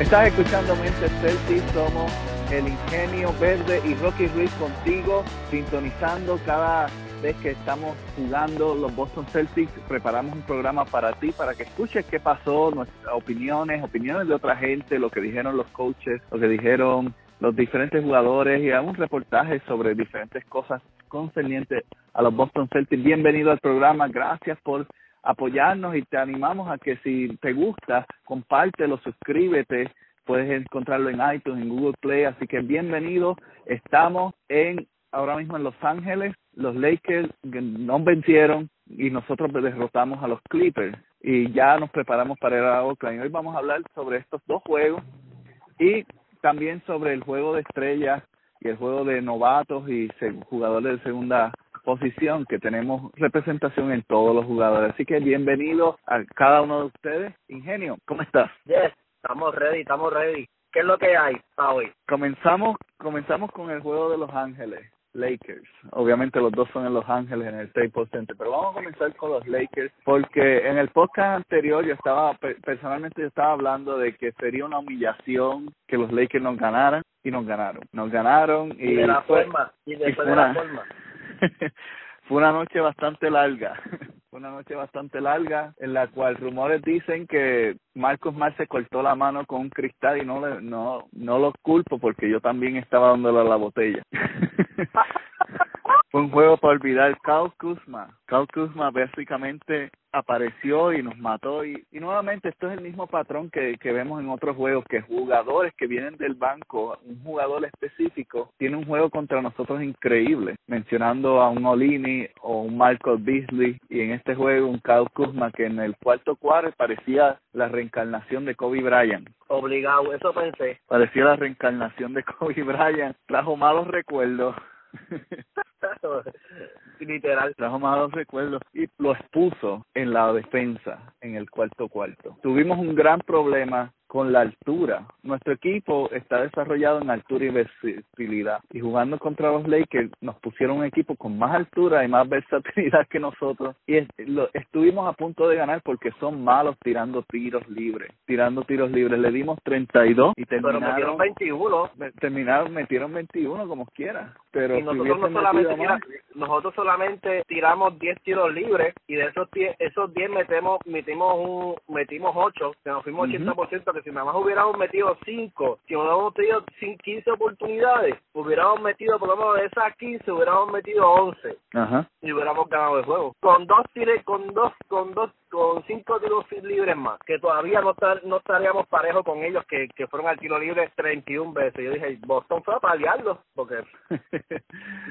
Estás escuchando Mente Celtic, somos el Ingenio Verde y Rocky Ruiz contigo, sintonizando cada vez que estamos jugando los Boston Celtics. Preparamos un programa para ti, para que escuches qué pasó, nuestras opiniones, opiniones de otra gente, lo que dijeron los coaches, lo que dijeron los diferentes jugadores y un reportaje sobre diferentes cosas concernientes a los Boston Celtics. Bienvenido al programa, gracias por apoyarnos y te animamos a que si te gusta, compártelo, suscríbete, puedes encontrarlo en iTunes, en Google Play, así que bienvenido. Estamos en ahora mismo en Los Ángeles, los Lakers no vencieron y nosotros derrotamos a los Clippers y ya nos preparamos para ir a Oakland. Hoy vamos a hablar sobre estos dos juegos y también sobre el juego de estrellas y el juego de novatos y jugadores de segunda posición que tenemos representación en todos los jugadores. Así que bienvenido a cada uno de ustedes. Ingenio, ¿cómo estás? Yes, estamos ready, estamos ready. ¿Qué es lo que hay para hoy? Comenzamos, comenzamos con el juego de Los Ángeles. Lakers. Obviamente los dos son en Los Ángeles en el Staples Center, pero vamos a comenzar con los Lakers porque en el podcast anterior yo estaba personalmente yo estaba hablando de que sería una humillación que los Lakers nos ganaran y nos ganaron. Nos ganaron y, de la forma y después de la forma. fue una noche bastante larga. Fue una noche bastante larga en la cual rumores dicen que Marcos Mar se cortó la mano con un cristal y no le, no no lo culpo porque yo también estaba dándole la botella. Fue un juego para olvidar. Kyle Kuzma. Kyle Kuzma básicamente apareció y nos mató. Y, y nuevamente esto es el mismo patrón que, que vemos en otros juegos, que jugadores que vienen del banco, un jugador específico, tiene un juego contra nosotros increíble. Mencionando a un Olini o un Michael Beasley y en este juego un Kyle Kuzma que en el cuarto cuadro parecía la reencarnación de Kobe Bryant. Obligado, eso pensé. Parecía la reencarnación de Kobe Bryant. Trajo malos recuerdos. Literal. Trajo malos recuerdos y lo expuso en la defensa en el cuarto cuarto. Tuvimos un gran problema con la altura. Nuestro equipo está desarrollado en altura y versatilidad. Y jugando contra los Lakers nos pusieron un equipo con más altura y más versatilidad que nosotros. Y lo, estuvimos a punto de ganar porque son malos tirando tiros libres. Tirando tiros libres. Le dimos 32 y terminaron. Pero metieron 21. Terminaron, metieron 21 como quiera. Pero y nosotros, no solamente nosotros solamente tiramos 10 tiros libres y de esos 10, esos 10 metemos, metimos un, metimos 8, que nos fuimos 80%, que si nada más hubiéramos metido 5, si hubiéramos tenido 15 oportunidades, hubiéramos metido por lo menos de esas 15, hubiéramos metido 11 Ajá. y hubiéramos ganado el juego. Con dos tires, con dos, con dos con cinco tiros libres más, que todavía no, no estaríamos parejos con ellos, que, que fueron al tiro libre 31 veces. Yo dije, Boston fue a paliarlo, porque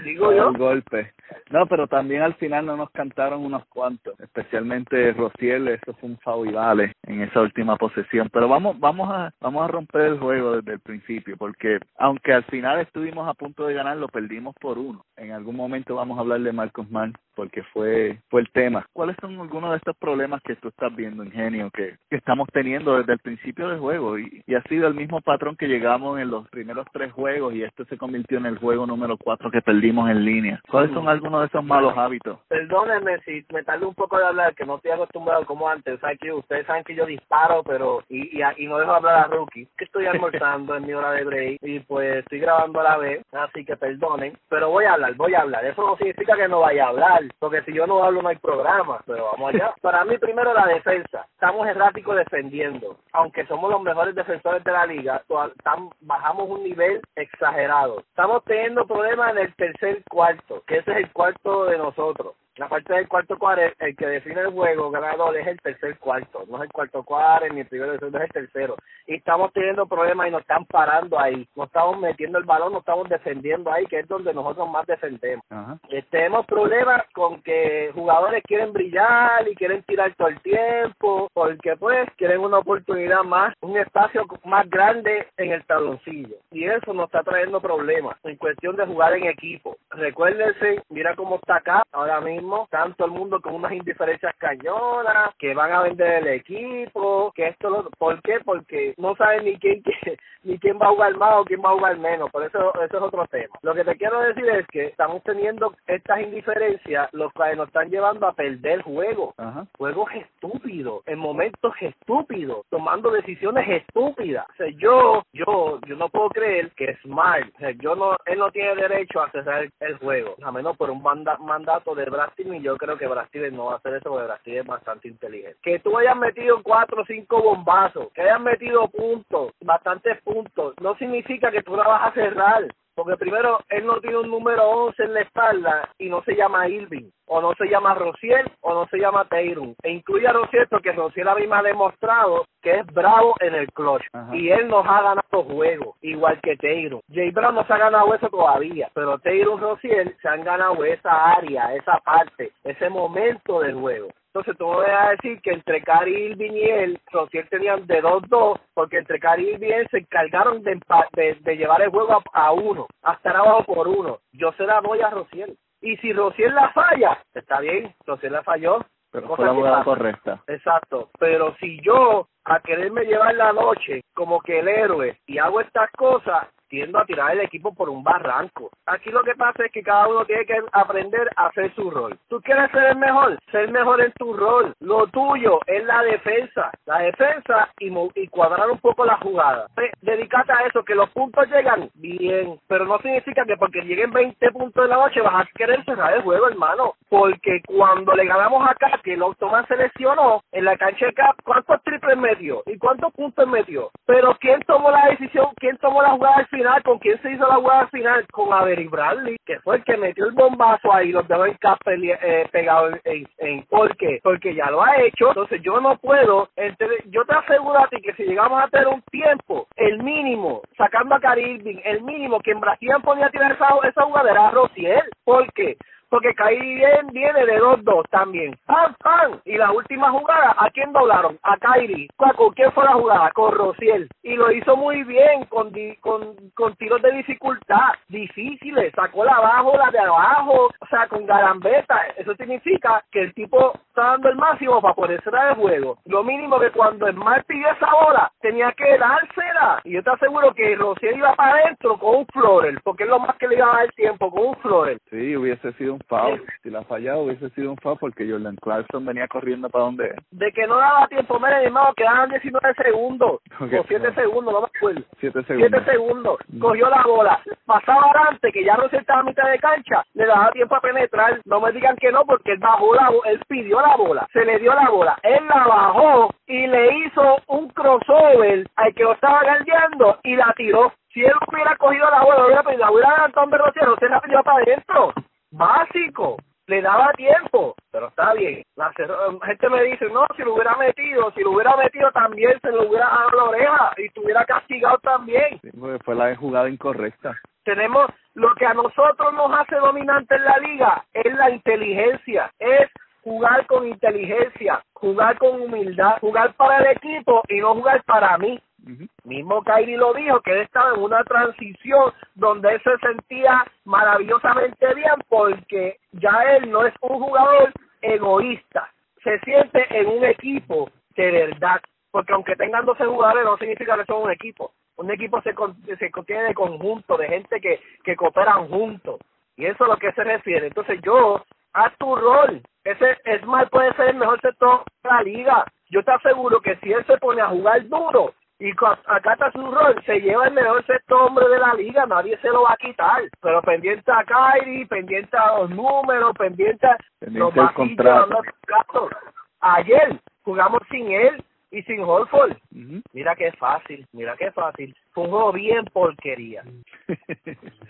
digo yo. El golpe. No, pero también al final no nos cantaron unos cuantos, especialmente Rociel, eso fue un vale en esa última posesión. Pero vamos, vamos a, vamos a romper el juego desde el principio, porque aunque al final estuvimos a punto de ganar, lo perdimos por uno. En algún momento vamos a hablar de Marcos Mann, porque fue, fue el tema. ¿Cuáles son algunos de estos problemas que tú estás viendo, Ingenio, que, que estamos teniendo desde el principio del juego? Y, y ha sido el mismo patrón que llegamos en los primeros tres juegos y este se convirtió en el juego número cuatro que perdimos en línea. ¿Cuáles son algunos de esos malos hábitos? Perdónenme si me tardo un poco de hablar, que no estoy acostumbrado como antes. Que ustedes saben que yo disparo, pero y, y, y no dejo hablar a Rookie. Que estoy almorzando en mi hora de break y pues estoy grabando a la vez, así que perdonen. Pero voy a hablar, voy a hablar. Eso no significa que no vaya a hablar, porque si yo no hablo no hay programa. Pero vamos allá. Para mí, primero la defensa. Estamos erráticos defendiendo. Aunque somos los mejores defensores de la liga, bajamos un nivel exagerado. Estamos teniendo problemas en el tercer cuarto, que ese es el cuarto de nosotros. La parte del cuarto cuarto, el que define el juego ganador es el tercer cuarto, no es el cuarto cuarto ni el primero, es el tercero. Y estamos teniendo problemas y nos están parando ahí, no estamos metiendo el balón, no estamos defendiendo ahí, que es donde nosotros más defendemos. tenemos problemas con que jugadores quieren brillar y quieren tirar todo el tiempo, porque pues quieren una oportunidad más, un espacio más grande en el taloncillo. Y eso nos está trayendo problemas en cuestión de jugar en equipo. Recuérdense, mira cómo está acá ahora mismo, tanto el mundo con unas indiferencias cañonas, que van a vender el equipo, que esto lo, ¿por qué? Porque no saben ni quién ni quién va a jugar más o quién va a jugar menos, por eso eso es otro tema. Lo que te quiero decir es que estamos teniendo estas indiferencias, los cuales nos están llevando a perder juego, juegos estúpidos, en momentos estúpidos, tomando decisiones estúpidas. O sea, yo, yo, yo no puedo creer que Smart, o sea, yo no, él no tiene derecho a cerrar el juego, a menos por un mandato de Y yo creo que Brasil no va a hacer eso porque Brasil es bastante inteligente. Que tú hayas metido cuatro o cinco bombazos, que hayas metido puntos, bastantes puntos, no significa que tú la vas a cerrar. Porque primero, él no tiene un número 11 en la espalda y no se llama Irving, o no se llama Rociel, o no se llama Teirum. E incluye a Rociel porque Rociel a mí me ha demostrado que es bravo en el clutch. Y él nos ha ganado juegos, igual que Teirum. Jay Brown no se ha ganado eso todavía, pero Teirum y Rociel se han ganado esa área, esa parte, ese momento del juego. Entonces tú me vas a decir que entre Cari Irving y él, Rociel tenían de 2-2, porque entre Cari Irving y él se encargaron de, de, llevar el juego a, uno, a estar abajo por uno. Yo se la doy a Rociel. Y si Rociel la falla, está bien, Rociel la falló. Pero fue la jugada correcta. Exacto. Pero si yo, a quererme llevar la noche como que el héroe, y hago estas cosas, tiendo a tirar el equipo por un barranco. Aquí lo que pasa es que cada uno tiene que aprender a hacer su rol. ¿Tú quieres ser el mejor? Ser mejor en tu rol. Lo tuyo es la defensa. La defensa y, y cuadrar un poco la jugada. Dedícate a eso, que los puntos llegan bien, pero no significa que porque lleguen 20 puntos en la noche vas a querer cerrar el juego, hermano. Porque cuando le ganamos acá, que el Tomás se lesionó en la cancha de Cap, ¿cuántos triples metió? ¿Y cuántos puntos metió? Pero ¿quién tomó la decisión? ¿Quién tomó la jugada al final? ¿Con quién se hizo la jugada final? Con Avery Bradley, que fue el que metió el bombazo ahí, los dejó en eh, pegado en, en, ¿Por qué? Porque ya lo ha hecho, entonces yo no puedo, yo te aseguro a ti que si llegamos a tener un tiempo, el mínimo, sacando a Caribbean, el mínimo que en Brasil ponía a tirar esa, esa jugadera a Rociel, ¿por qué? Porque Kyrie viene de 2-2 también. ¡Pam, pam! Y la última jugada, ¿a quién doblaron? A Kyrie. ¿Con quién fue la jugada? Con Rociel. Y lo hizo muy bien, con, con, con tiros de dificultad, difíciles. Sacó la abajo, la de abajo, o sea, con garambeta. Eso significa que el tipo está dando el máximo para cerrar el juego. Lo mínimo que cuando el mal pidió esa bola, tenía que dársela. Y yo te aseguro que Rociel iba para adentro con un florer, porque es lo más que le iba a dar el tiempo, con un florer. Sí, hubiese sido un foul. Si la fallado hubiese sido un foul porque Jordan Clarkson venía corriendo para donde De que no daba tiempo, mire, mi hermano, quedaban 19 segundos. o 7 segundos, no me acuerdo. 7 segundos. 7 segundos. Mm. Cogió la bola. Pasaba adelante, que ya no se estaba a mitad de cancha. Le daba tiempo a penetrar. No me digan que no, porque él bajó la bola. Él pidió la bola. Se le dio la bola. Él la bajó y le hizo un crossover al que lo estaba galdeando y la tiró. Si él hubiera cogido la bola, hubiera pedido, hubiera adelantado un berrocero, se la pidió para adentro básico, le daba tiempo, pero está bien. La gente me dice, no, si lo hubiera metido, si lo hubiera metido también se lo hubiera dado la oreja y estuviera castigado también. fue la jugada incorrecta. Tenemos lo que a nosotros nos hace dominante en la liga, es la inteligencia, es jugar con inteligencia, jugar con humildad, jugar para el equipo y no jugar para mí. Mismo Kairi lo dijo, que él estaba en una transición donde él se sentía maravillosamente bien porque ya él no es un jugador egoísta, se siente en un equipo de verdad, porque aunque tengan 12 jugadores no significa que son un equipo, un equipo se, se contiene de conjunto, de gente que, que cooperan juntos, y eso es a lo que se refiere. Entonces yo, a tu rol, ese Smart puede ser el mejor sector de la liga, yo te aseguro que si él se pone a jugar duro, y acá está su rol, se lleva el mejor sexto hombre de la liga, nadie se lo va a quitar, pero pendiente a Kyrie, pendiente a los números, pendiente a los contratos. Ayer jugamos sin él y sin Holford. Mira qué fácil, mira qué fácil. Fue un juego bien porquería.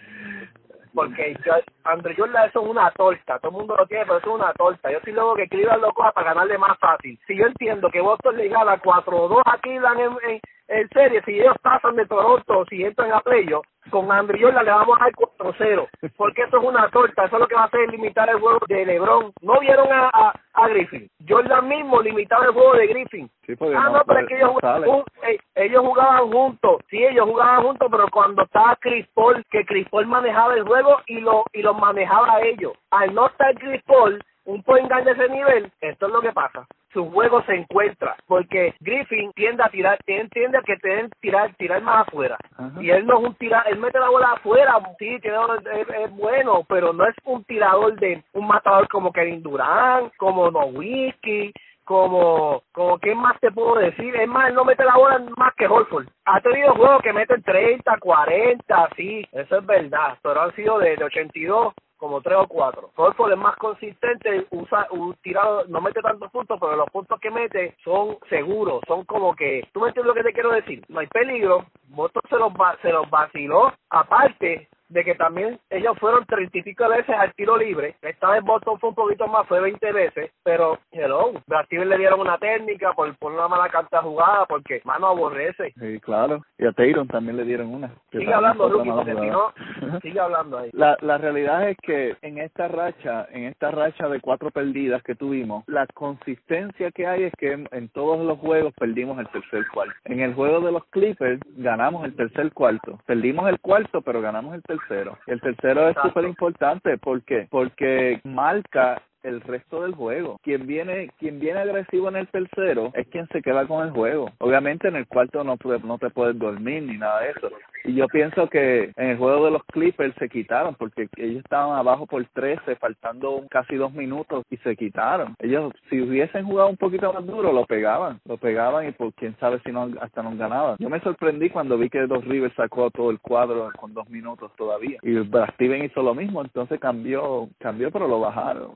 porque Andrew Jordan eso es una torta, todo el mundo lo tiene, pero eso es una torta. Yo estoy luego que Cleveland lo coja para ganarle más fácil. Si yo entiendo que Boston le gana 4-2 a Cleveland en, en, en serie, si ellos pasan de Toronto, si entran a playoff, con Andrew Jordan le vamos a dar 4-0, porque eso es una torta, eso es lo que va a hacer limitar el juego de LeBron. No vieron a, a, a Griffin, Jordan mismo limitaba el juego de Griffin. ah, no, pero es que ellos, jugaban, eh, ellos jugaban juntos, sí, ellos jugaban juntos, pero cuando estaba Chris Paul, que Chris Paul manejaba el juego y lo y lo manejaba a ellos. Al no estar Chris Paul, un point guard de ese nivel, esto es lo que pasa su juego se encuentra, porque Griffin tiende a tirar, tiende a que te tirar, tirar más afuera. Y él no es un tirador, él mete la bola afuera, sí, es, es, bueno, pero no es un tirador de un matador como Kevin Durant, como Nowitzki, como, como ¿qué más te puedo decir? Es más, él no mete la bola más que Holford. Ha tenido juegos que meten 30, 40, sí, eso es verdad, pero han sido de, de 82 como tres o cuatro. Holford es más consistente, usa un tirado, no mete tantos puntos, pero los puntos que mete son seguros, son como que, ¿tú me entiendes lo que te quiero decir? No hay peligro, Boston se los, se los vaciló, aparte de que también ellos fueron treinta y pico veces al tiro libre. Esta vez Boston fue un poquito más, fue 20 veces, pero hello, a Steven le dieron una técnica por, por una mala carta jugada, porque mano aborrece. Sí, claro. Y a Tayron también le dieron una. Sigue hablando, Lucky, porque si no, sigue hablando ahí. La, la realidad es que en esta racha, en esta racha de cuatro perdidas que tuvimos, la consistencia que hay es que en, todos los juegos perdimos el tercer cuarto. En el juego de los Clippers ganamos el tercer cuarto. Perdimos el cuarto, pero ganamos el tercer tercero. El tercero es súper importante. ¿Por qué? Porque marca el resto del juego. Quien viene, quien viene agresivo en el tercero es quien se queda con el juego. Obviamente en el cuarto no, no te puedes dormir ni nada de eso. Y yo pienso que en el juego de los Clippers se quitaron porque ellos estaban abajo por 13, faltando casi dos minutos y se quitaron. Ellos, si hubiesen jugado un poquito más duro, lo pegaban, lo pegaban y por quién sabe si no hasta no ganaban. Yo me sorprendí cuando vi que Dos Rivers sacó todo el cuadro con dos minutos todavía. Y Steven hizo lo mismo, entonces cambió, cambió pero lo bajaron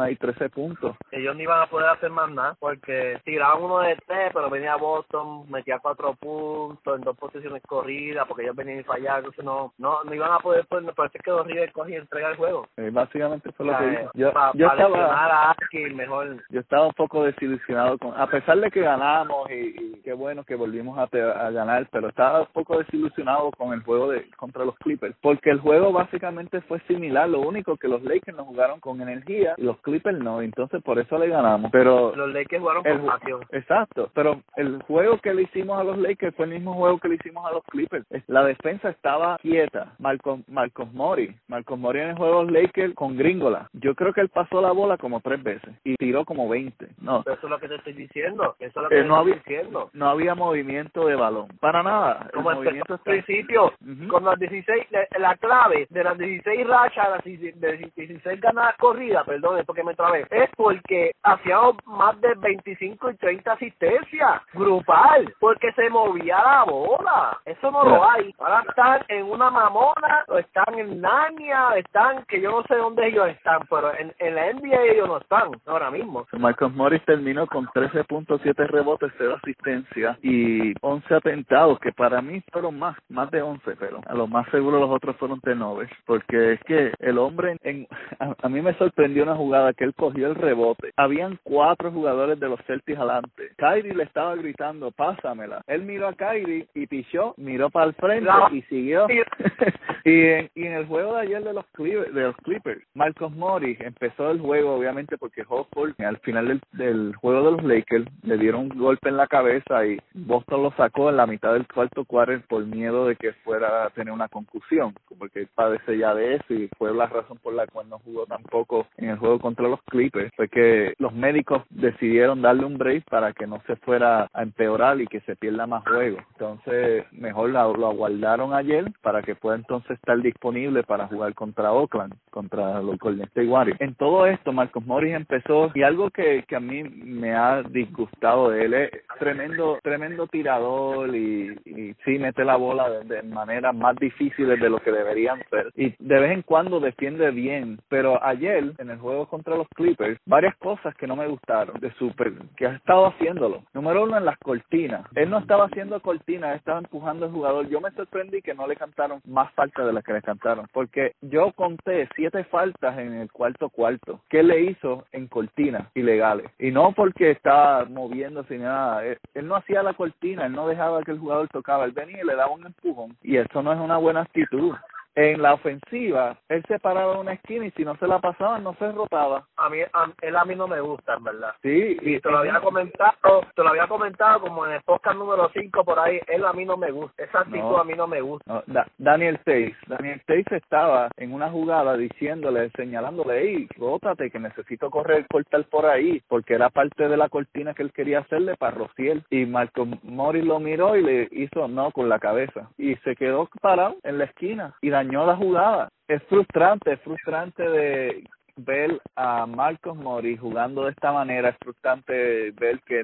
ahí 13 puntos. Ellos no iban a poder hacer más nada porque tiraban uno de tres, pero venía Boston, metía cuatro puntos en dos posiciones corridas porque ellos venían a fallar, entonces no, no, no iban a poder, pues me parece que Dos Rivers coge y entrega el juego. Eh, básicamente fue lo que hizo. Yo, yo estaba, mejor. yo estaba un poco desilusionado con, a pesar de que ganamos y, qué bueno que volvimos a, a, ganar, pero estaba un poco desilusionado con el juego de contra los Clippers, porque el juego básicamente fue similar, lo único que los Lakers no jugaron con energía y los Clippers no, entonces por eso le ganamos, pero los Lakers jugaron con pasión. Exacto, pero el juego que le hicimos a los Lakers fue el mismo juego que le hicimos a los Clippers. La defensa estaba quieta. Marcos, Marcos Mori. Marcos Mori en el juego Lakers con Gringola. Yo creo que él pasó la bola como tres veces y tiró como 20. No. eso es lo que te estoy diciendo. Eso es lo que eh, no había, diciendo. No había movimiento de balón. Para nada. Como el movimiento principio, con las 16, la, clave de las 16 rachas, las 16 ganadas corridas, perdón, porque me trabé, es porque hacíamos más de 25 y 30 asistencias grupal, porque se movía la bola. Eso no lo hay. Ahora están en una mamona, o están en Nania, están, que yo no sé dónde ellos están, pero en, en la NBA ellos no están ahora mismo. Marcos Morris terminó con 13.7 rebotes, 0 asistencia y 11 atentados, que para mí fueron más, más de 11, pero a lo más seguro los otros fueron tenovers, porque es que el hombre, en, a, mí me sorprendió una jugada que él cogió el rebote. Habían cuatro jugadores de los Celtics adelante. Kyrie le estaba gritando, pásamela. Él miró a Kyrie y pichó, miró para el frente y siguió. y, en, y en el juego de ayer de los Clippers, de los Clippers Marcos Morris empezó el juego obviamente porque Hofford al final del, del juego de los Lakers le dieron un golpe en la cabeza y Boston lo sacó en la mitad del cuarto cuarto por miedo de que fuera a tener una concusión, porque padece ya de eso y fue la razón por la cual no jugó tampoco en el juego contra los Clippers, fue que los médicos decidieron darle un break para que no se fuera a empeorar y que se pierda más juego. Entonces, mejor lo, lo aguardaron ayer para que pueda entonces estar disponible para jugar contra Oakland, contra los Golden State Warriors. En todo esto, Marcos Morris empezó y algo que, que a mí me ha disgustado de él es tremendo, tremendo tirador y, y sí mete la bola de, de maneras más difíciles de lo que deberían ser y de vez en cuando defiende bien, pero ayer en el juego contra los Clippers, varias cosas que no me gustaron de Super, que ha estado haciéndolo. Número uno, en las cortinas. Él no estaba haciendo cortinas, estaba empujando al jugador. Yo me sorprendí que no le cantaron más faltas de las que le cantaron, porque yo conté siete faltas en el cuarto cuarto. ¿Qué le hizo en cortinas ilegales? Y no porque estaba moviéndose ni nada. Él, él no hacía la cortina, él no dejaba que el jugador tocaba. Él venía y le daba un empujón. Y eso no es una buena actitud en la ofensiva, él se paraba en una esquina y si no se la pasaba, no se rotaba. A mí, a, él a mí no me gusta, en verdad. Sí, y te lo había comentado, te lo había comentado como en el podcast número 5 por ahí, él a mí no me gusta, esa actitud No. a mí no me gusta. No, Da- Daniel Tays, Daniel Tays estaba en una jugada diciéndole, señalándole, hey, rótate que necesito correr, cortar por ahí, porque era parte de la cortina que él quería hacerle para Rociel. Y Marco Mori lo miró y le hizo no con la cabeza. Y se quedó parado en la esquina y dañó la jugada. Es frustrante, es frustrante de ver a Marcos Mori jugando de esta manera, es frustrante ver que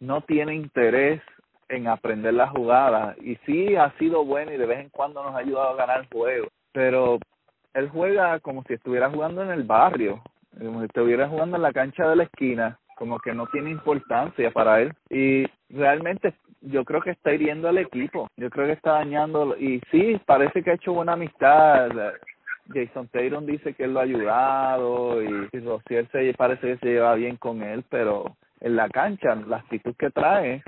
no tiene interés en aprender la jugada. Y sí ha sido bueno y de vez en cuando nos ha ayudado a ganar el juego, pero él juega como si estuviera jugando en el barrio, como si estuviera jugando en la cancha de la esquina, como que no tiene importancia para él. Y realmente yo creo que está hiriendo al equipo, yo creo que está dañando y sí, parece que ha hecho buena amistad, Jason Tatum dice que él lo ha ayudado y, y Rociel se parece que se lleva bien con él, pero en la cancha la actitud que trae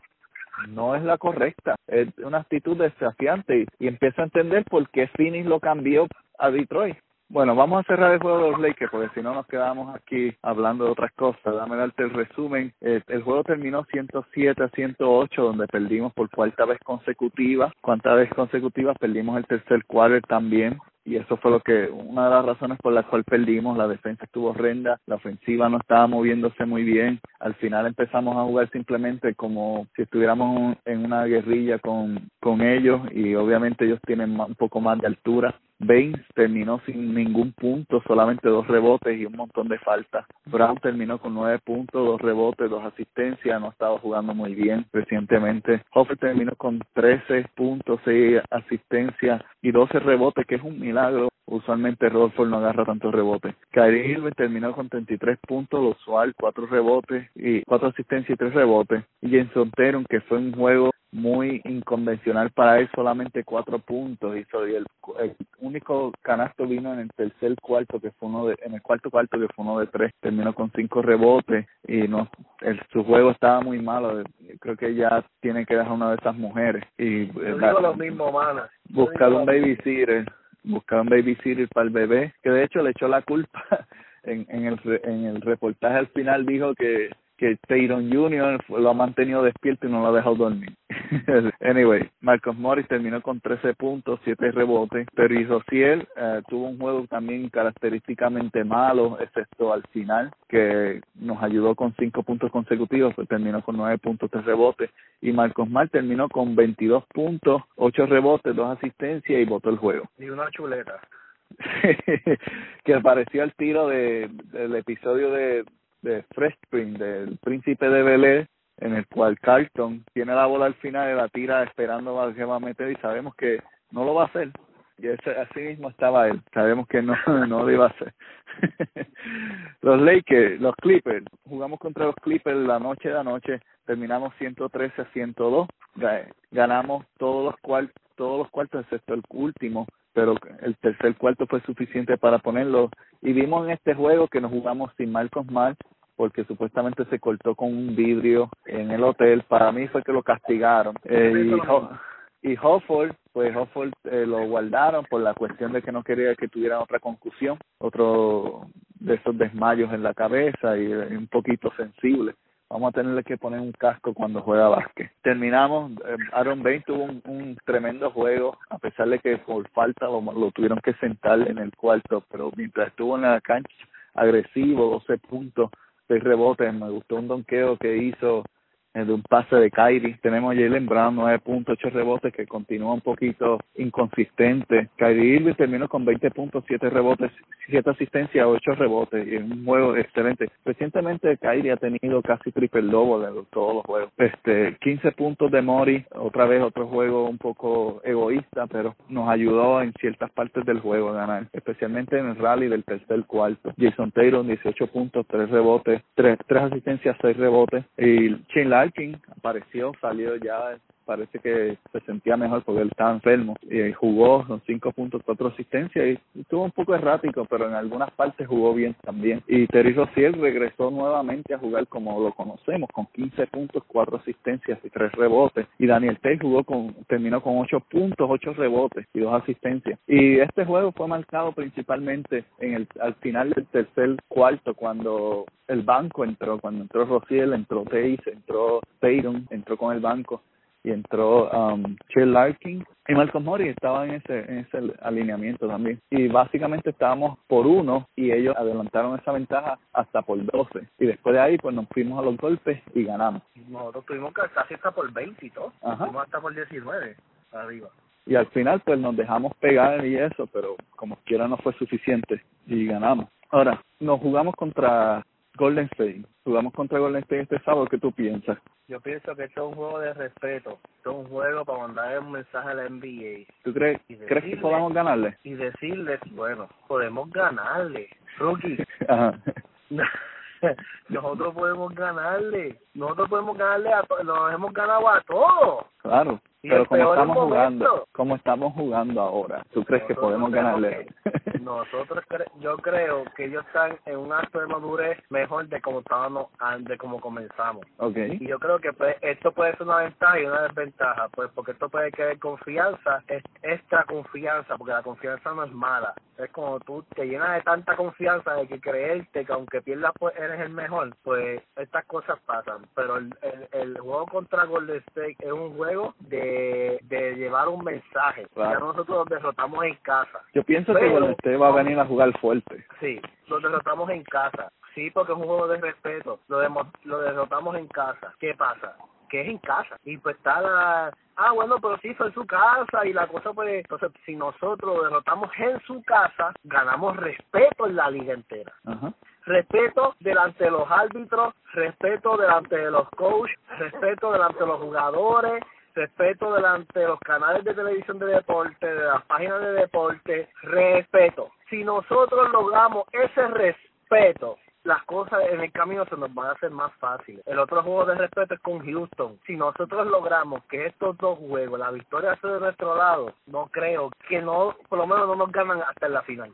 no es la correcta, es una actitud desafiante y, y empiezo a entender por qué Phoenix lo cambió a Detroit. Bueno, vamos a cerrar el juego de los Lakers porque si no nos quedamos aquí hablando de otras cosas. Dame darte el resumen. Eh, el juego terminó 107 a 108 donde perdimos por cuarta vez consecutiva. ¿Cuántas veces consecutivas? Perdimos el tercer quarter también y eso fue lo que una de las razones por las cuales perdimos la defensa estuvo horrenda la ofensiva no estaba moviéndose muy bien al final empezamos a jugar simplemente como si estuviéramos en una guerrilla con con ellos y obviamente ellos tienen un poco más de altura Baines terminó sin ningún punto, solamente dos rebotes y un montón de faltas. Brown terminó con nueve puntos, dos rebotes, dos asistencias, no ha estado jugando muy bien recientemente. Hoffer terminó con trece puntos, seis asistencias y doce rebotes, que es un milagro. Usualmente Rodford no agarra tantos rebotes. Kyrie Irving terminó con 33 puntos, lo usual, cuatro rebotes y cuatro asistencias y tres rebotes. Y Jenson Tatum, que fue un juego muy inconvencional para él, solamente cuatro puntos hizo y el, el único canasto vino en el tercer cuarto que fue uno de, en el cuarto cuarto que fue uno de tres, terminó con cinco rebotes y no, el, su juego estaba muy malo, creo que ya tiene que dejar una de esas mujeres y Yo eh, digo lo mismo, mana. Yo buscar un babysitter, buscar un babysitter para el bebé, que de hecho le echó la culpa en, en el en el reportaje al final dijo que que Tayron Jr. lo ha mantenido despierto y no lo ha dejado dormir. anyway, Marcos Morris terminó con 13 puntos, 7 rebotes. Terry Rociel eh, tuvo un juego también característicamente malo, excepto al final, que nos ayudó con 5 puntos consecutivos, pues terminó con 9 puntos, 3 rebotes. Y Marcos Mar terminó con 22 puntos, 8 rebotes, 2 asistencias y votó el juego. Y una chuleta. que pareció el tiro de, del episodio de, de Fresh Spring, del príncipe de Bel Air, en el cual Carlton tiene la bola al final y la tira esperando a que va a meter y sabemos que no lo va a hacer. Y ese, así mismo estaba él. Sabemos que no, no lo iba a hacer. los Lakers, los Clippers, jugamos contra los Clippers la noche de anoche, terminamos 113 a 102, Ga- ganamos todos los cuartos, todos los cuartos excepto el último, pero el tercer cuarto fue suficiente para ponerlo. Y vimos en este juego que nos jugamos sin Marcos Mal, porque supuestamente se cortó con un vidrio en el hotel. Para mí fue que lo castigaron. Eh, y, Ho- y Hofford, pues Hofford eh, lo guardaron por la cuestión de que no quería que tuviera otra concusión, otro de esos desmayos en la cabeza y, eh, un poquito sensible. Vamos a tenerle que poner un casco cuando juega básquet. Terminamos, eh, Aaron Bain tuvo un, un tremendo juego, a pesar de que por falta lo, lo tuvieron que sentar en el cuarto, pero mientras estuvo en la cancha agresivo, 12 puntos, 6 rebotes, me gustó un donqueo que hizo de un pase de Kyrie. Tenemos a Jalen Brown, 9.8 rebotes, que continúa un poquito inconsistente. Kyrie Irving terminó con 20.7 rebotes, 7 asistencias, 8 rebotes, y un juego excelente. Recientemente Kyrie ha tenido casi triple doble en todos los juegos. Este, 15 puntos de Mori, otra vez otro juego un poco egoísta, pero nos ayudó en ciertas partes del juego a ganar, especialmente en el rally del tercer cuarto. Jason Taylor, 18 puntos, 3 rebotes, 3, 3 asistencias, 6 rebotes. Y Shane Larkin apareció, salió ya parece que se sentía mejor porque él estaba enfermo y jugó con cinco puntos, cuatro asistencias y estuvo un poco errático, pero en algunas partes jugó bien también. Y Terry Rozier regresó nuevamente a jugar como lo conocemos, con 15 puntos, cuatro asistencias y tres rebotes. Y Daniel Tay jugó con, terminó con ocho puntos, ocho rebotes y dos asistencias. Y este juego fue marcado principalmente en el, al final del tercer cuarto, cuando el banco entró, cuando entró Rozier, entró Tays, entró Peyton, entró con el banco y entró um, Chill Larkin y Malcolm Mori estaba en ese, en ese alineamiento también. Y básicamente estábamos por uno y ellos adelantaron esa ventaja hasta por 12. Y después de ahí pues nos fuimos a los golpes y ganamos. Nosotros tuvimos que casi hasta por 20 y todo. Fuimos hasta por 19 arriba. Y al final pues nos dejamos pegar y eso, pero como quiera no fue suficiente y ganamos. Ahora, nos jugamos contra Golden State. Jugamos contra Golden State este sábado. ¿Qué tú piensas? Yo pienso que esto es un juego de respeto. Esto es un juego para mandarle un mensaje a la NBA. ¿Tú crees, ¿crees que podamos ganarle? Y decirles, bueno, podemos ganarle. Rookie. Nosotros podemos ganarle. Nosotros podemos ganarle a Nos hemos ganado a todos. Claro. Pero como estamos jugando, como estamos jugando ahora, ¿tú crees que podemos ganarle? nosotros yo creo que ellos están en un acto de madurez mejor de como estábamos de como comenzamos okay. y yo creo que pues, esto puede ser una ventaja y una desventaja pues porque esto puede crear confianza es extra confianza porque la confianza no es mala es como tú te llenas de tanta confianza de que creerte que aunque pierdas pues eres el mejor pues estas cosas pasan pero el, el, juego contra Golden State es un juego de, de llevar un mensaje ya nosotros derrotamos en casa yo pienso que State va a venir a jugar fuerte. Sí, lo derrotamos en casa. Sí, porque es un juego de respeto. Lo, lo derrotamos en casa. ¿Qué pasa? que es en casa. Y pues está la... Ah, bueno, pero sí fue en su casa y la cosa pues... Entonces, si nosotros derrotamos en su casa, ganamos respeto en la liga entera. Respeto delante de los árbitros, respeto delante de los coaches, respeto delante de los jugadores, respeto delante de los canales de televisión de deporte, de las páginas de deporte, respeto. Si nosotros logramos ese respeto, las cosas en el camino se nos van a hacer más fáciles. El otro juego de respeto es con Houston. Si nosotros logramos que estos dos juegos, la victoria sea de nuestro lado, no creo que no, por lo menos no nos ganan hasta en la final.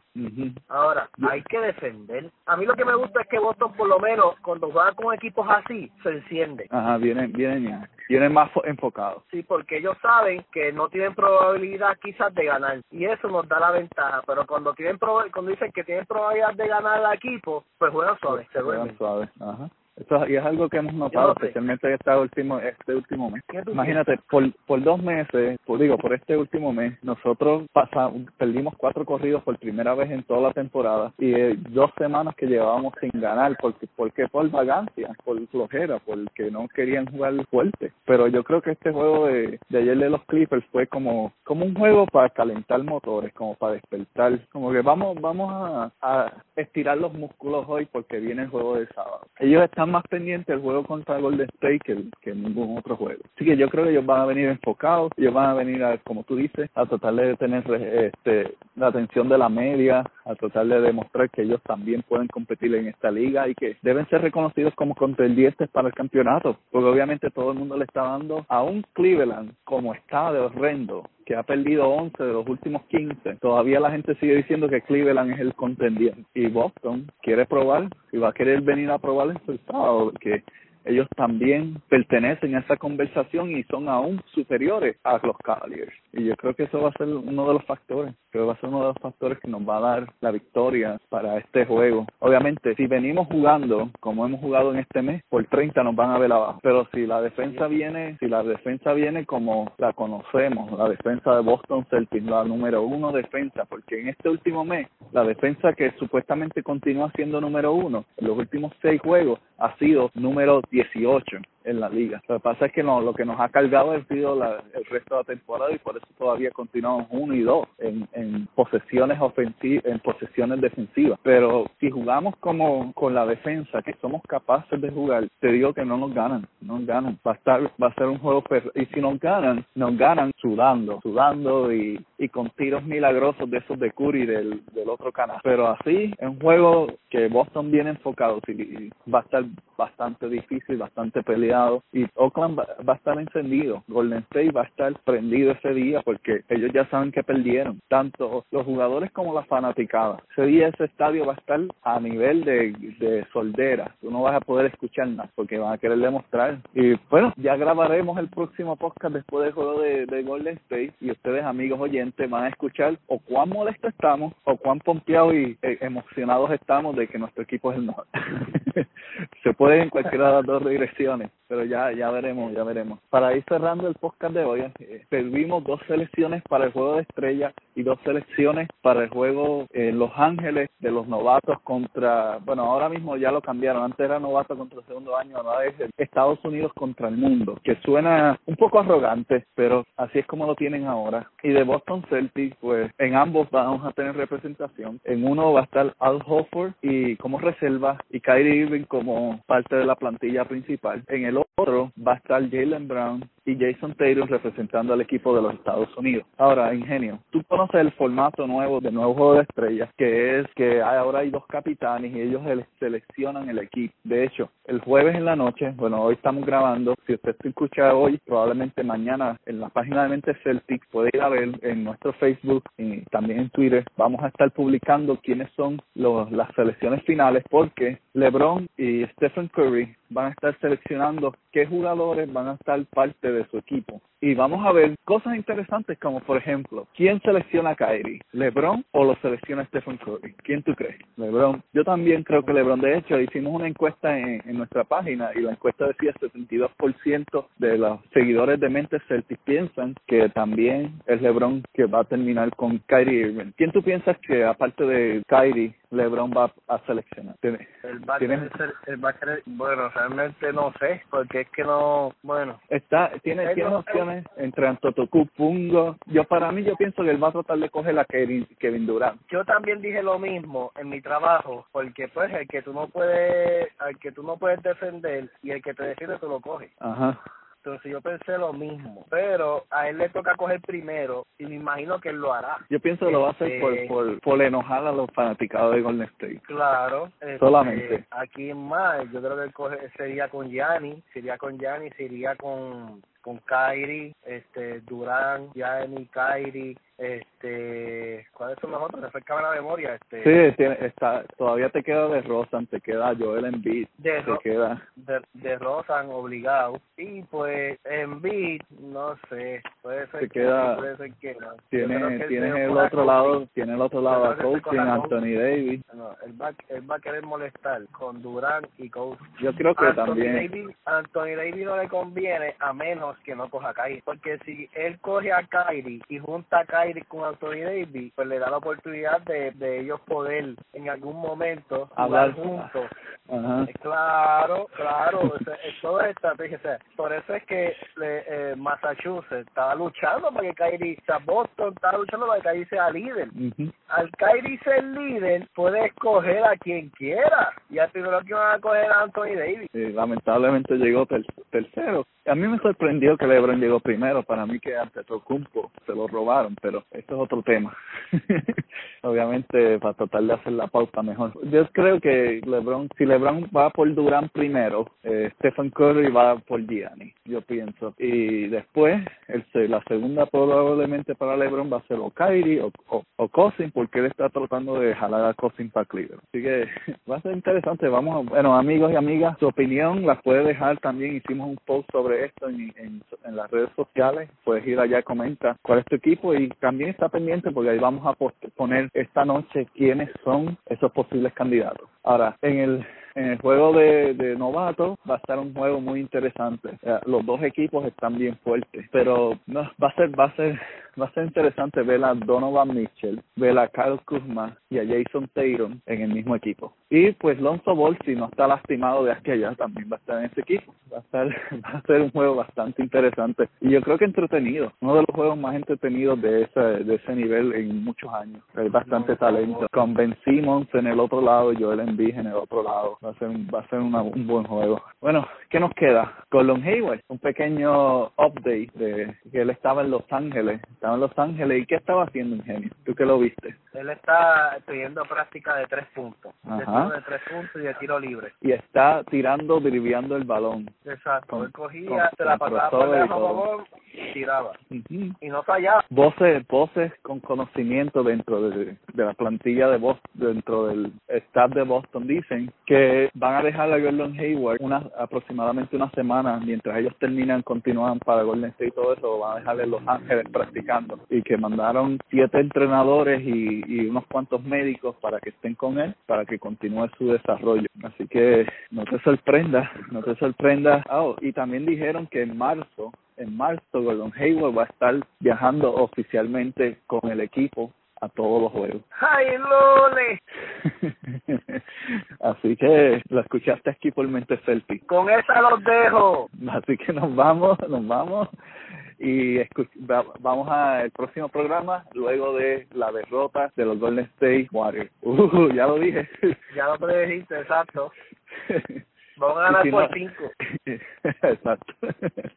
Ahora, hay que defender. A mí lo que me gusta es que Boston, por lo menos, cuando juega con equipos así, se enciende. Ajá, vienen, vienen ya. Vienen más enfocados. Sí, porque ellos saben que no tienen probabilidad quizás de ganar. Y eso nos da la ventaja. Pero cuando tienen cuando dicen que tienen probabilidad de ganar al equipo, pues juegan suave, se duerme. suave, ajá. Esto, y es algo que hemos notado, especialmente este último, este último mes. Imagínate, por, por dos meses, por, digo, por este último mes, nosotros pasamos, perdimos cuatro corridos por primera vez en toda la temporada y eh, dos semanas que llevábamos sin ganar, porque, porque por vagancia, por flojera, porque no querían jugar fuerte. Pero yo creo que este juego de, de ayer de los Clippers fue como, como un juego para calentar motores, como para despertar, como que vamos, vamos a, a estirar los músculos hoy porque viene el juego de sábado. Ellos están más pendiente del juego contra Golden State que, que ningún otro juego. Así que yo creo que ellos van a venir enfocados, ellos van a venir, a, como tú dices, a tratar de tener este, la atención de la media, a tratar de demostrar que ellos también pueden competir en esta liga y que deben ser reconocidos como contendientes para el campeonato, porque obviamente todo el mundo le está dando a un Cleveland como está de horrendo que ha perdido 11 de los últimos 15, todavía la gente sigue diciendo que Cleveland es el contendiente. Y Boston quiere probar, y va a querer venir a probar el resultado, que ellos también pertenecen a esa conversación y son aún superiores a los Cavaliers. Y yo creo que eso va a ser uno de los factores, creo que va a ser uno de los factores que nos va a dar la victoria para este juego. Obviamente, si venimos jugando como hemos jugado en este mes, por 30 nos van a ver abajo. Pero si la defensa viene, si la defensa viene como la conocemos, la defensa de Boston Celtics, la número uno defensa, porque en este último mes, la defensa que supuestamente continúa siendo número uno, en los últimos seis juegos, ha sido número 18 en la liga. Lo que pasa es que no, lo que nos ha cargado ha sido el resto de la temporada y por eso todavía continuamos uno y dos en, en posesiones ofensivas, en posesiones defensivas. Pero si jugamos como con la defensa, que somos capaces de jugar, te digo que no nos ganan, no nos ganan. Va a estar, va a ser un juego y si nos ganan, nos ganan sudando, sudando y, y con tiros milagrosos de esos de Curry del, del otro canal. Pero así, es un juego que Boston viene enfocado y va a estar bastante difícil, bastante peleado y Oakland va, a estar encendido. Golden State va a estar prendido ese día porque ellos ya saben que perdieron, tanto los jugadores como la fanaticada. Ese día ese estadio va a estar a nivel de, de soldera. Tú no vas a poder escuchar nada porque van a querer demostrar. Y bueno, ya grabaremos el próximo podcast después del juego de, de Golden State y ustedes amigos oyentes van a escuchar o cuán molestos estamos o cuán pompeados y eh, emocionados estamos de que nuestro equipo es el mejor. Se puede en cualquiera de las dos direcciones, pero ya ya veremos, ya veremos. Para ir cerrando el podcast de hoy, eh, perdimos dos selecciones para el juego de estrella y dos selecciones para el juego en Los Ángeles de los novatos contra, bueno, ahora mismo ya lo cambiaron, antes era novato contra el segundo año, ahora es Estados Unidos contra el mundo, que suena un poco arrogante, pero así es como lo tienen ahora. Y de Boston Celtics, pues en ambos vamos a tener representación. En uno va a estar Al Hofford y como reserva y Kyrie Irving como parte de la plantilla principal. En el otro va a estar Jalen Brown y Jason Taylor representando al equipo de los Estados Unidos. Ahora, Ingenio, tú conoces el formato nuevo del nuevo juego de estrellas, que es que ahora hay dos capitanes y ellos seleccionan el equipo. De hecho, el jueves en la noche, bueno, hoy estamos grabando, si usted escucha hoy, probablemente mañana en la página de Mente Celtic puede ir a ver en nuestro Facebook y también en Twitter, vamos a estar publicando quiénes son los, las selecciones finales porque LeBron y Stephen Curry van a estar seleccionando qué jugadores van a estar parte de su equipo. Y vamos a ver cosas interesantes como, por ejemplo, ¿quién selecciona a Kyrie? ¿LeBron o lo selecciona Stephen Curry? ¿Quién tú crees? LeBron. Yo también creo que LeBron. De hecho, hicimos una encuesta en, en nuestra página y la encuesta decía 72% de los seguidores de Mente Celtic piensan que también es LeBron que va a terminar con Kyrie Irving. ¿Quién tú piensas que, aparte de Kyrie, LeBron va a seleccionar? Él va, a querer, él va a querer, bueno, realmente no sé, porque es que no, bueno. Está, tiene, tiene opciones entre Antetokounmpo, Pungo. Yo para mí yo pienso que él va a tratar de coger a Kevin, Kevin Durant. Yo también dije lo mismo en mi trabajo, porque pues el que tú no puedes, al que tú no puedes defender y el que te defiende tú lo coges. Ajá. Entonces yo pensé lo mismo, pero a él le toca coger primero y me imagino que él lo hará. Yo pienso que lo va a hacer por, Este, por, por enojar a los fanaticados de Golden State. Claro. este, Solamente. Aquí en más, yo creo que él coge, sería con Gianni, sería con Gianni, sería con con Kyrie, este, Durán, Gianni, Kyrie, este, ¿cuáles son los otros? Refrescame la memoria, este. Sí, tiene, está, todavía te queda de Rosan, te queda Joel Embiid, De, te queda... de, de Rosan obligado y pues en beat no sé puede ser Te que queda- puede ser que no Tiene, que se el otro lado, tiene el otro lado a coaching, Anthony Davis. no, él va él va a querer molestar con Durán y con Yo creo que Anthony también... Davis, Anthony Davis no le conviene a menos que no coja a Kyrie porque si él coge a Kyrie y junta a Kyrie con Anthony Davis pues le da la oportunidad de, de ellos poder en algún momento Hablar. juntos Ajá. Eh, Claro, claro, o sea, es estrategia. O sea, por eso es que le- eh, Massachusetts estaba luchando para que Kyrie, o sea, Boston estaba luchando para que Kyrie sea líder. Al Kyrie ser líder, puede escoger a quien quiera. Y al primero que van a coger a Anthony Davis. Sí, lamentablemente llegó ter- tercero. A mí me sorprendió que LeBron llegó primero. Para mí que ante Tocumpo se lo robaron, pero esto es otro tema. Obviamente para tratar de hacer la pauta mejor. Yo creo que LeBron, si LeBron va por Durant primero, eh, Stephen Curry va por Gianni, yo pienso. Y después, el, la segunda probablemente para LeBron va a ser o Kyrie o, o, o Cousins, porque él está tratando de jalar a Cousins para Cleveland. Así que va a ser interesante. Vamos, bueno, amigos y amigas, su opinión la puede dejar también. Hicimos un post sobre esto en, las redes sociales. Puedes ir allá, comenta cuál es tu equipo y también está pendiente porque ahí vamos a poner esta noche quiénes son esos posibles candidatos. Ahora, en el en el juego de, novato va a estar un juego muy interesante. Los dos equipos están bien fuertes, pero no va a ser va a ser va a ser interesante ver a Donovan Mitchell, ver a Kyle Kuzma y a Jason Tatum en el mismo equipo. Y pues Lonzo Ball, si no está lastimado de aquella, también va a estar en ese equipo. Va a, estar, va a ser un juego bastante interesante y yo creo que entretenido. Uno de los juegos más entretenidos de ese, de ese nivel en muchos años. Hay bastante talento. Con Ben Simmons en el otro lado y Joel Embiid en el otro lado. Va a ser, va a ser un buen juego. Bueno, ¿qué nos queda? Colon Hayward, un pequeño update de que él estaba en Los Ángeles estaba en Los Ángeles. ¿Y qué estaba haciendo, Ingenio? ¿Tú que lo viste? Él está pidiendo práctica de tres puntos. De tres puntos y de tiro libre. Y está tirando, driviando el balón. Exacto. Él cogía, se la pasaba por debajo y tiraba. Y no fallaba. Voces, voces con conocimiento dentro de, de la plantilla de Boston, dentro del staff de Boston, dicen que van a dejar a Gordon Hayward una, aproximadamente una semana mientras ellos terminan, continúan para Golden State y todo eso, van a dejarle Los Ángeles practicando. Y que mandaron siete entrenadores y, unos cuantos médicos para que estén con él para que continúe su desarrollo. Así que no te sorprenda no te sorprenda. Oh, y también dijeron que en marzo en marzo Gordon Hayward va a estar viajando oficialmente con el equipo a todos los juegos. ¡Ay, Lole! Así que lo escuchaste aquí por Mente Selfie. Con esa los dejo. Así que nos vamos, nos vamos y vamos al próximo programa luego de la derrota de los Golden State Warriors. Uh, ya lo dije. Ya lo dijiste, exacto. Vamos a ganar por cinco. Exacto.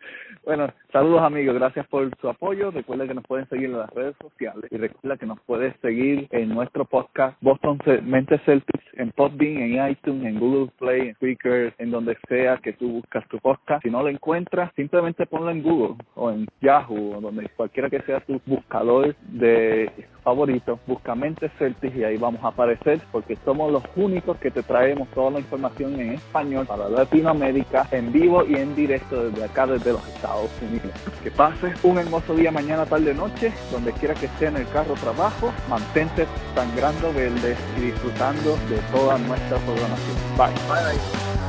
bueno, saludos amigos, gracias por su apoyo. Recuerda que nos pueden seguir en las redes sociales y recuerda que nos puedes seguir en nuestro podcast Boston Mente Celtics en Podbean, en iTunes, en Google Play, en Speaker, en donde sea que tú buscas tu podcast. Si no lo encuentras, simplemente ponlo en Google o en Yahoo o donde cualquiera que sea tu buscador de favorito, busca Mente Celtics y ahí vamos a aparecer porque somos los únicos que te traemos toda la información en español para Latinoamérica en vivo y en directo desde acá, desde los Estados Unidos. Que pases un hermoso día mañana, tarde, noche, donde quiera que esté en el carro trabajo, mantente sangrando verde y disfrutando de toda nuestra programación. Bye. Bye.